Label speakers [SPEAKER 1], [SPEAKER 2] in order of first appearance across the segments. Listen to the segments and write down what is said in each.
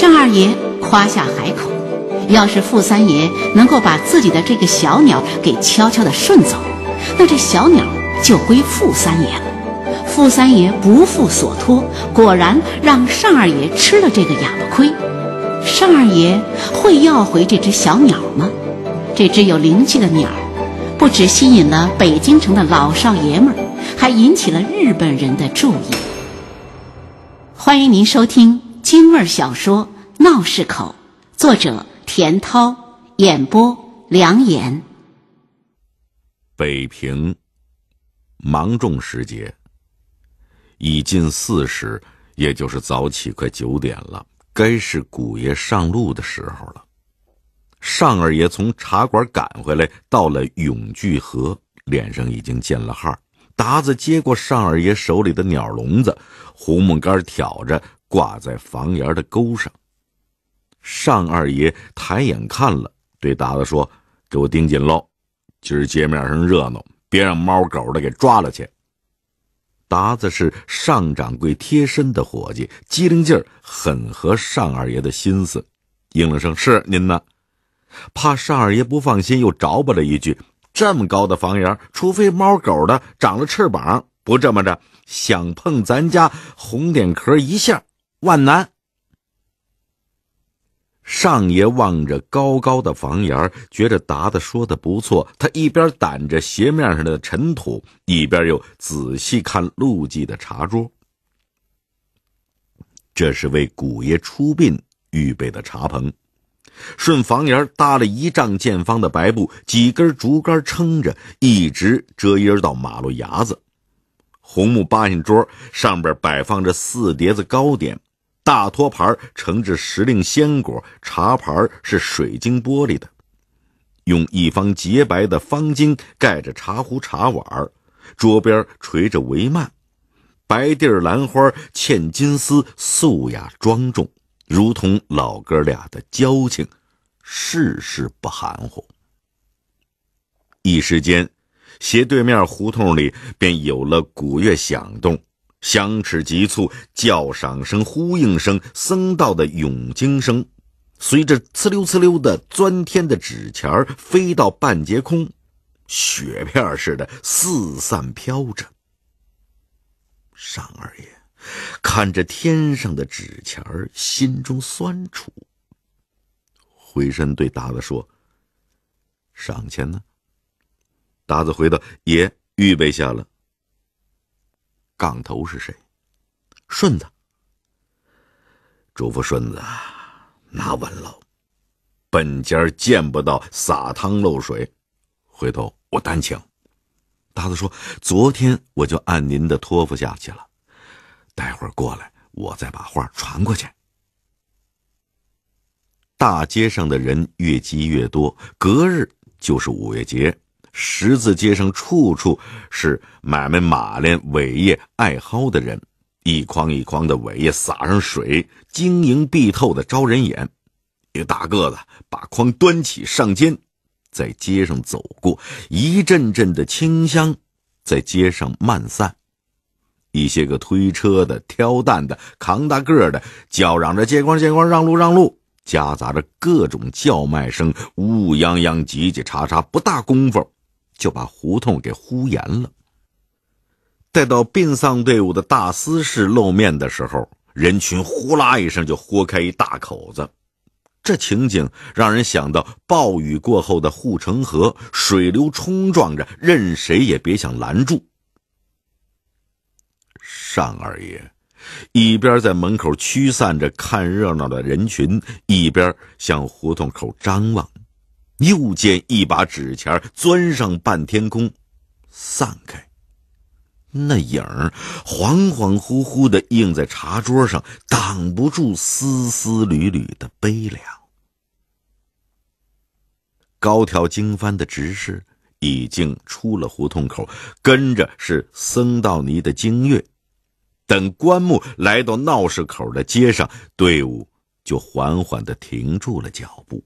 [SPEAKER 1] 单二爷夸下海口，要是傅三爷能够把自己的这个小鸟给悄悄地顺走，那这小鸟就归傅三爷了。傅三爷不负所托，果然让单二爷吃了这个哑巴亏。单二爷会要回这只小鸟吗？这只有灵气的鸟，不只吸引了北京城的老少爷们儿，还引起了日本人的注意。欢迎您收听京味小说。闹市口，作者田涛，演播梁岩。
[SPEAKER 2] 北平，芒种时节，已近巳时，也就是早起快九点了，该是古爷上路的时候了。尚二爷从茶馆赶回来，到了永聚河，脸上已经见了汗。达子接过尚二爷手里的鸟笼子，胡木杆挑着，挂在房檐的钩上。尚二爷抬眼看了，对达子说：“给我盯紧喽，今儿街面上热闹，别让猫狗的给抓了去。”达子是尚掌柜贴身的伙计，机灵劲儿很合尚二爷的心思，应了声：“是您呢。”怕尚二爷不放心，又着吧了一句：“这么高的房檐，除非猫狗的长了翅膀，不这么着，想碰咱家红点壳一下，万难。”上爷望着高高的房檐，觉着达子说的不错。他一边掸着鞋面上的尘土，一边又仔细看陆记的茶桌。这是为古爷出殡预备的茶棚，顺房檐搭了一丈见方的白布，几根竹竿撑着，一直遮阴到马路牙子。红木八仙桌上边摆放着四碟子糕点。大托盘盛着时令鲜果，茶盘是水晶玻璃的，用一方洁白的方巾盖着茶壶茶碗，桌边垂着帷幔，白地兰花嵌金丝，素雅庄重，如同老哥俩的交情，事事不含糊。一时间，斜对面胡同里便有了鼓乐响动。响尺急促，叫赏声、呼应声、僧道的咏经声，随着呲溜呲溜的钻天的纸钱飞到半截空，雪片似的四散飘着。尚二爷看着天上的纸钱心中酸楚，回身对达子说：“赏钱呢？”达子回道：“爷预备下了。”杠头是谁？顺子。嘱咐顺子拿稳了，本家见不到洒汤漏水。回头我单请。达子说：“昨天我就按您的托付下去了，待会儿过来，我再把话传过去。”大街上的人越积越多，隔日就是五月节。十字街上处处是买卖马连苇叶艾蒿的人，一筐一筐的苇叶撒上水，晶莹碧透的招人眼。一个大个子把筐端起上肩，在街上走过，一阵阵的清香在街上漫散。一些个推车的、挑担的、扛大个的，叫嚷着“借光借光，让路让路”，夹杂着各种叫卖声，乌泱泱、叽叽喳喳，不大功夫。就把胡同给呼严了。待到殡丧队伍的大司事露面的时候，人群呼啦一声就豁开一大口子。这情景让人想到暴雨过后的护城河，水流冲撞着，任谁也别想拦住。尚二爷一边在门口驱散着看热闹的人群，一边向胡同口张望。又见一把纸钱钻上半天空，散开。那影儿恍恍惚惚的映在茶桌上，挡不住丝丝缕缕的悲凉。高挑经幡的执事已经出了胡同口，跟着是僧道尼的经乐。等棺木来到闹市口的街上，队伍就缓缓的停住了脚步。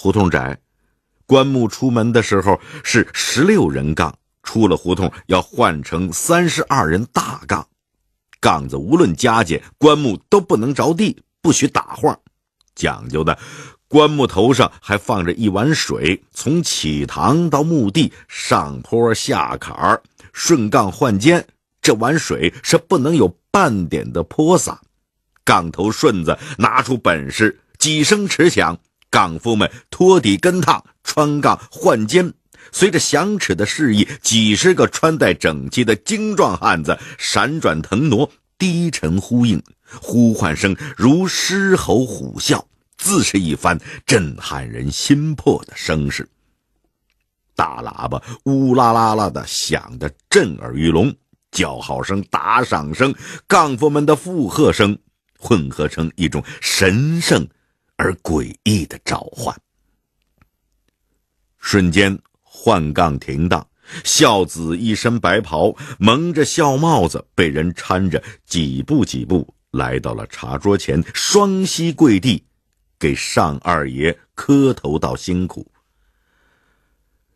[SPEAKER 2] 胡同窄，棺木出门的时候是十六人杠，出了胡同要换成三十二人大杠，杠子无论加减，棺木都不能着地，不许打晃，讲究的。棺木头上还放着一碗水，从起堂到墓地，上坡下坎，顺杠换肩，这碗水是不能有半点的泼洒。杠头顺子拿出本事，几声迟响，杠夫们托底跟趟，穿杠换肩。随着响齿的示意，几十个穿戴整齐的精壮汉子闪转腾挪，低沉呼应，呼唤声如狮吼虎啸。自是一番震撼人心魄的声势。大喇叭呜啦啦啦的响得震耳欲聋，叫好声、打赏声、杠夫们的附和声混合成一种神圣而诡异的召唤。瞬间，换杠停当，孝子一身白袍，蒙着孝帽子，被人搀着，几步几步来到了茶桌前，双膝跪地。给尚二爷磕头道辛苦。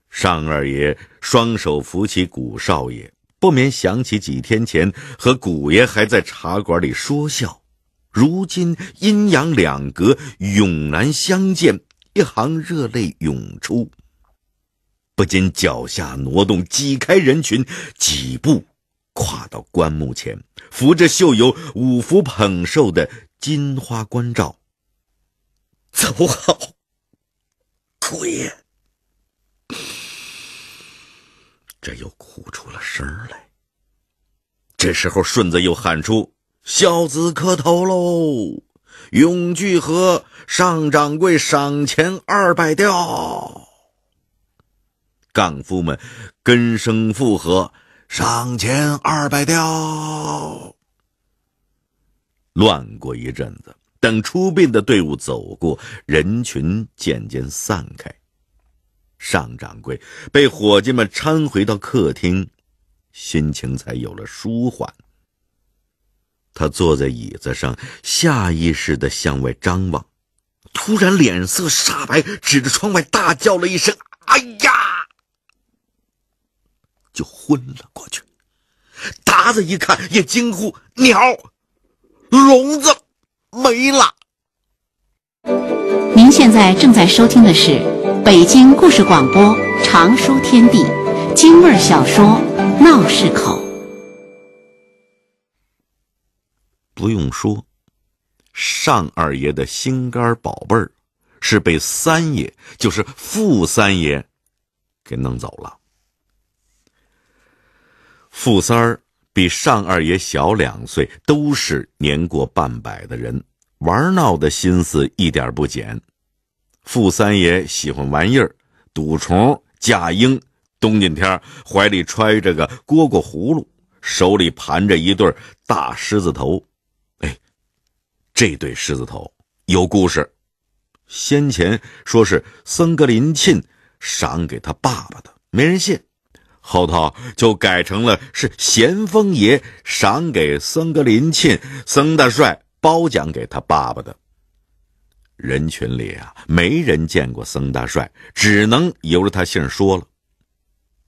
[SPEAKER 2] 尚二爷双手扶起古少爷，不免想起几天前和古爷还在茶馆里说笑，如今阴阳两隔，永难相见，一行热泪涌出，不禁脚下挪动，挤开人群，几步跨到棺木前，扶着绣有五福捧寿的金花关照。走好，姑爷。这又哭出了声来。这时候，顺子又喊出：“孝子磕头喽！永聚和尚掌柜赏钱二百吊。”杠夫们跟声附和：“赏钱二百吊。”乱过一阵子。等出殡的队伍走过，人群渐渐散开。尚掌柜被伙计们搀回到客厅，心情才有了舒缓。他坐在椅子上，下意识的向外张望，突然脸色煞白，指着窗外大叫了一声：“哎呀！”就昏了过去。达子一看，也惊呼：“鸟，笼子！”没了。
[SPEAKER 1] 您现在正在收听的是北京故事广播长书天地京味小说《闹市口》。
[SPEAKER 2] 不用说，尚二爷的心肝宝贝儿是被三爷，就是傅三爷，给弄走了。傅三儿。比尚二爷小两岁，都是年过半百的人，玩闹的心思一点不减。傅三爷喜欢玩意儿，赌虫、架鹰，冬天天怀里揣着个蝈蝈葫芦，手里盘着一对大狮子头。这对狮子头有故事，先前说是僧格林沁赏给他爸爸的，没人信。后头就改成了是咸丰爷赏给僧格林沁僧大帅褒奖给他爸爸的。人群里啊，没人见过僧大帅，只能由着他姓说了。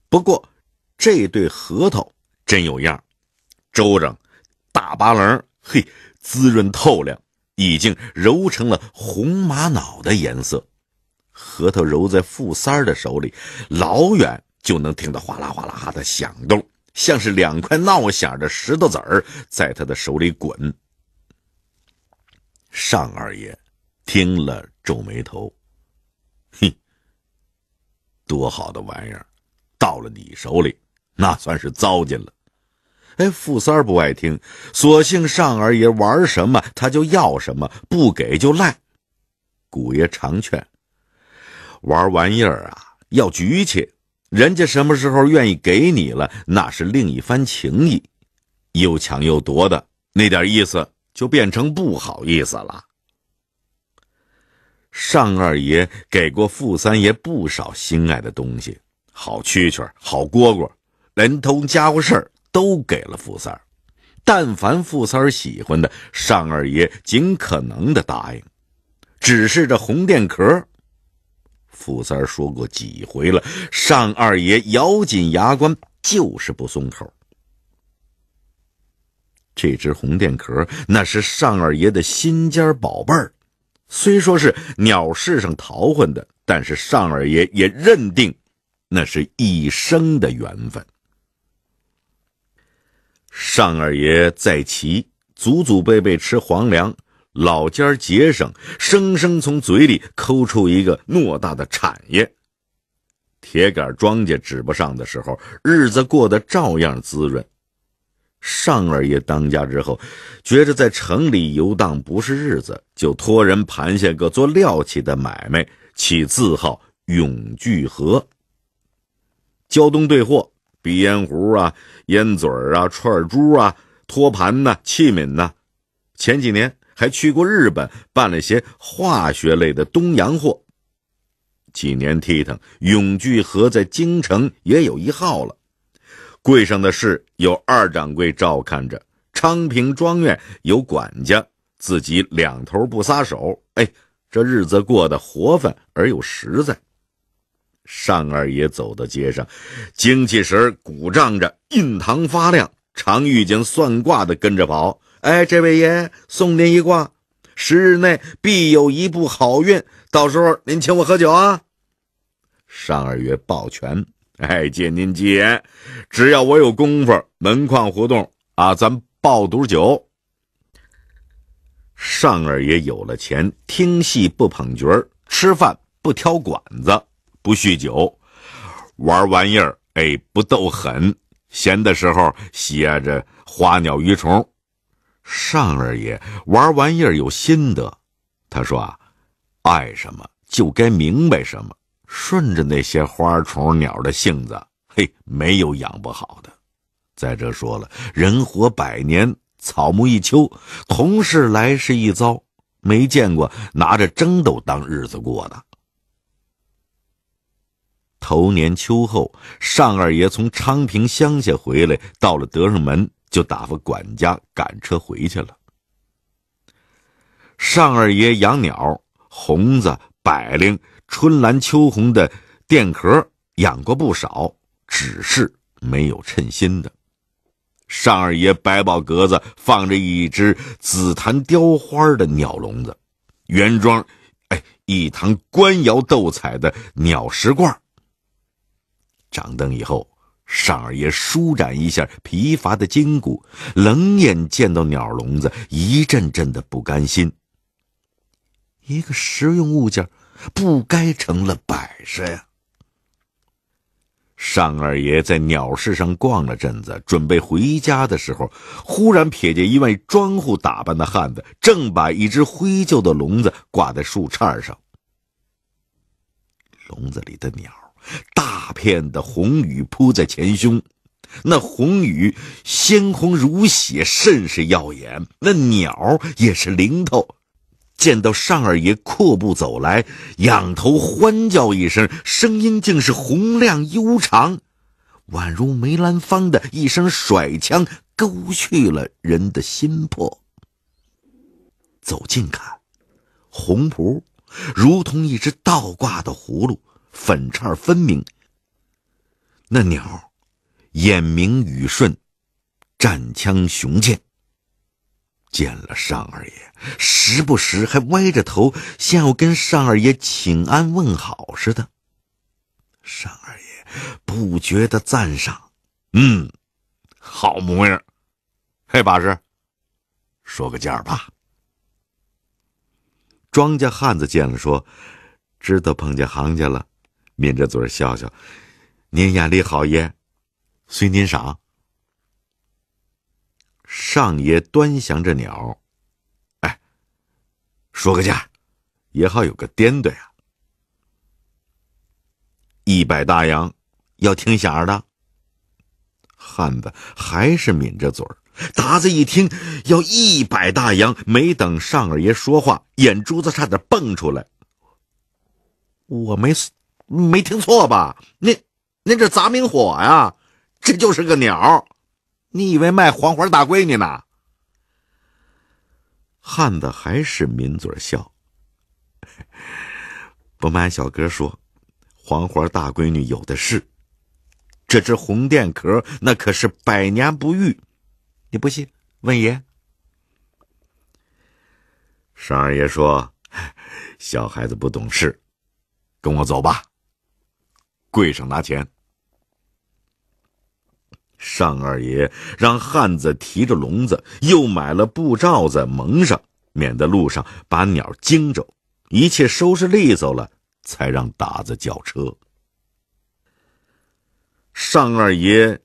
[SPEAKER 2] 不过，这对核桃真有样，周正，大八棱，嘿，滋润透亮，已经揉成了红玛瑙的颜色。核桃揉在富三儿的手里，老远。就能听到哗啦哗啦的响动，像是两块闹响的石头子儿在他的手里滚。尚二爷听了皱眉头，嘿，多好的玩意儿，到了你手里，那算是糟践了。哎，富三儿不爱听，索性尚二爷玩什么他就要什么，不给就赖。古爷常劝，玩玩意儿啊要局气。人家什么时候愿意给你了，那是另一番情谊。又抢又夺的那点意思，就变成不好意思了。尚二爷给过傅三爷不少心爱的东西，好蛐蛐好蝈蝈，连同家伙事儿都给了傅三儿。但凡傅三儿喜欢的，尚二爷尽可能的答应。只是这红电壳。傅三儿说过几回了，尚二爷咬紧牙关，就是不松口。这只红电壳那是尚二爷的心尖宝贝儿，虽说是鸟市上淘换的，但是尚二爷也认定那是一生的缘分。尚二爷在齐，祖祖辈辈吃皇粮，老家节省，生生从嘴里抠出一个偌大的产业。铁杆庄稼指不上的时候，日子过得照样滋润。尚二爷当家之后，觉着在城里游荡不是日子，就托人盘下个做料器的买卖，起字号永聚和。胶东兑货，鼻烟壶啊、烟嘴啊、串珠啊、托盘呐、器皿呐。前几年还去过日本，办了些化学类的东洋货。几年倜傥，永聚和在京城也有一号了。柜上的事有二掌柜照看着，昌平庄院有管家，自己两头不撒手。哎，这日子过得活泛而又实在。尚二爷走到街上，精气神鼓胀着，印堂发亮，常预警算卦的跟着跑。哎，这位爷送您一卦，十日内必有一步好运，到时候您请我喝酒啊。尚二爷抱拳。哎，借您吉言，只要我有功夫，门框活动啊，咱爆赌酒。尚二爷有了钱，听戏不捧角吃饭不挑馆子，不酗酒，玩玩意儿，哎，不斗狠。闲的时候歇着花鸟鱼虫。尚二爷玩玩意儿有心得，他说啊，爱什么就该明白什么。顺着那些花虫鸟的性子，嘿，没有养不好的。再者说了，人活百年，草木一秋，同是来世一遭，没见过拿着争斗当日子过的。头年秋后，尚二爷从昌平乡下回来，到了德胜门，就打发管家赶车回去了。尚二爷养鸟，红子、百灵。春蓝秋红的电壳养过不少，只是没有称心的。尚二爷百宝格子放着一只紫檀雕花的鸟笼子，原装，哎，一堂官窑斗彩的鸟食罐。掌灯以后，尚二爷舒展一下疲乏的筋骨，冷眼见到鸟笼子，一阵阵的不甘心。一个实用物件。不该成了摆设呀！尚二爷在鸟市上逛了阵子，准备回家的时候，忽然瞥见一位庄户打扮的汉子，正把一只灰旧的笼子挂在树杈上。笼子里的鸟，大片的红羽铺在前胸，那红羽鲜红如血，甚是耀眼。那鸟也是灵透。见到尚二爷阔步走来，仰头欢叫一声，声音竟是洪亮悠长，宛如梅兰芳的一声甩枪，勾去了人的心魄。走近看，红蹼如同一只倒挂的葫芦，粉叉分明。那鸟眼明羽顺，战枪雄健。见了尚二爷，时不时还歪着头，像要跟尚二爷请安问好似的。尚二爷不觉得赞赏，嗯，好模样。嘿，把式，说个价吧。庄稼汉子见了，说：“知道碰见行家了。”抿着嘴笑笑：“您眼里好爷，随您赏。”上爷端详着鸟，哎，说个价，也好有个颠对啊。一百大洋，要听响儿的。汉子还是抿着嘴儿。达子一听要一百大洋，没等尚二爷说话，眼珠子差点蹦出来。我没没听错吧？您您这砸明火呀？这就是个鸟。你以为卖黄花大闺女呢？汉子还是抿嘴笑。不瞒小哥说，黄花大闺女有的是。这只红电壳那可是百年不遇。你不信？问爷。尚二爷说：“小孩子不懂事，跟我走吧。”柜上拿钱。尚二爷让汉子提着笼子，又买了布罩子蒙上，免得路上把鸟惊着。一切收拾利索了，才让打子叫车。尚二爷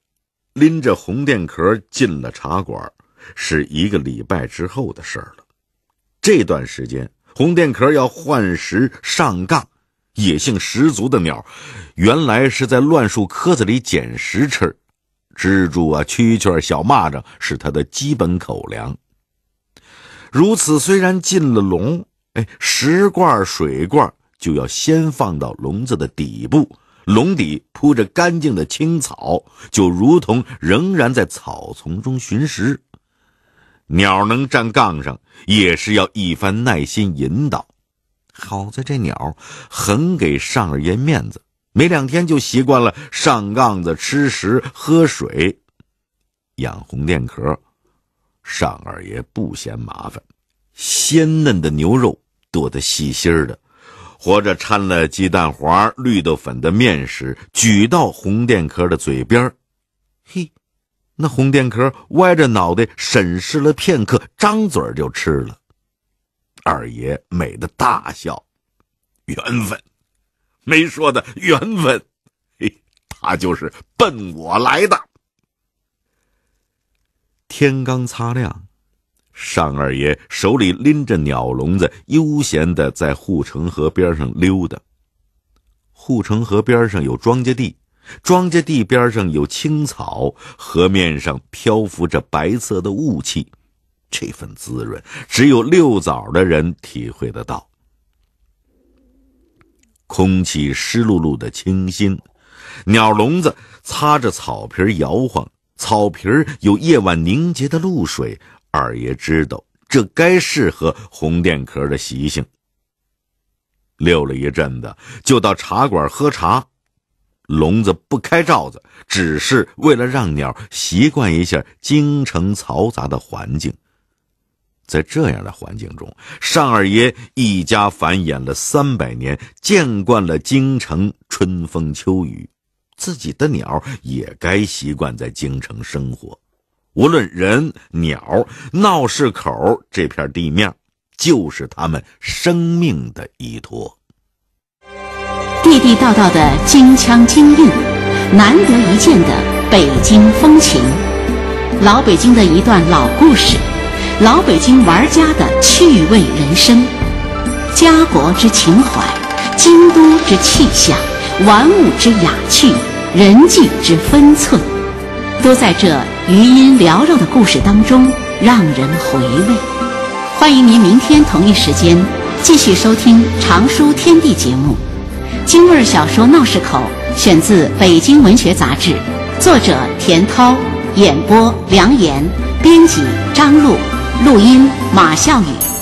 [SPEAKER 2] 拎着红电壳进了茶馆，是一个礼拜之后的事儿了。这段时间，红电壳要换时上杠，野性十足的鸟，原来是在乱树棵子里捡食吃。蜘蛛啊，蛐蛐小蚂蚱是它的基本口粮。如此，虽然进了笼，哎，食罐、水罐就要先放到笼子的底部，笼底铺着干净的青草，就如同仍然在草丛中寻食。鸟能站杠上，也是要一番耐心引导。好在这鸟很给尚二爷面子。没两天就习惯了上杠子吃食喝水，养红电壳，尚二爷不嫌麻烦。鲜嫩的牛肉剁得细细的，或者掺了鸡蛋黄、绿豆粉的面食，举到红电壳的嘴边嘿，那红电壳歪着脑袋审视了片刻，张嘴就吃了。二爷美的大笑，缘分。没说的缘分，嘿，他就是奔我来的。天刚擦亮，尚二爷手里拎着鸟笼子，悠闲的在护城河边上溜达。护城河边上有庄稼地，庄稼地边上有青草，河面上漂浮着白色的雾气，这份滋润，只有遛早的人体会得到。空气湿漉漉的清新，鸟笼子擦着草皮摇晃，草皮有夜晚凝结的露水。二爷知道，这该适合红电壳的习性。溜了一阵子，就到茶馆喝茶。笼子不开罩子，只是为了让鸟习惯一下京城嘈杂的环境。在这样的环境中，尚二爷一家繁衍了三百年，见惯了京城春风秋雨，自己的鸟也该习惯在京城生活。无论人鸟，闹市口这片地面，就是他们生命的依托。
[SPEAKER 1] 地地道道的京腔京韵，难得一见的北京风情，老北京的一段老故事。老北京玩家的趣味人生，家国之情怀，京都之气象，玩物之雅趣，人际之分寸，都在这余音缭绕的故事当中让人回味。欢迎您明天同一时间继续收听《常书天地》节目。京味小说《闹市口》选自《北京文学杂志》，作者田涛，演播梁岩，编辑张璐。录音：马笑宇。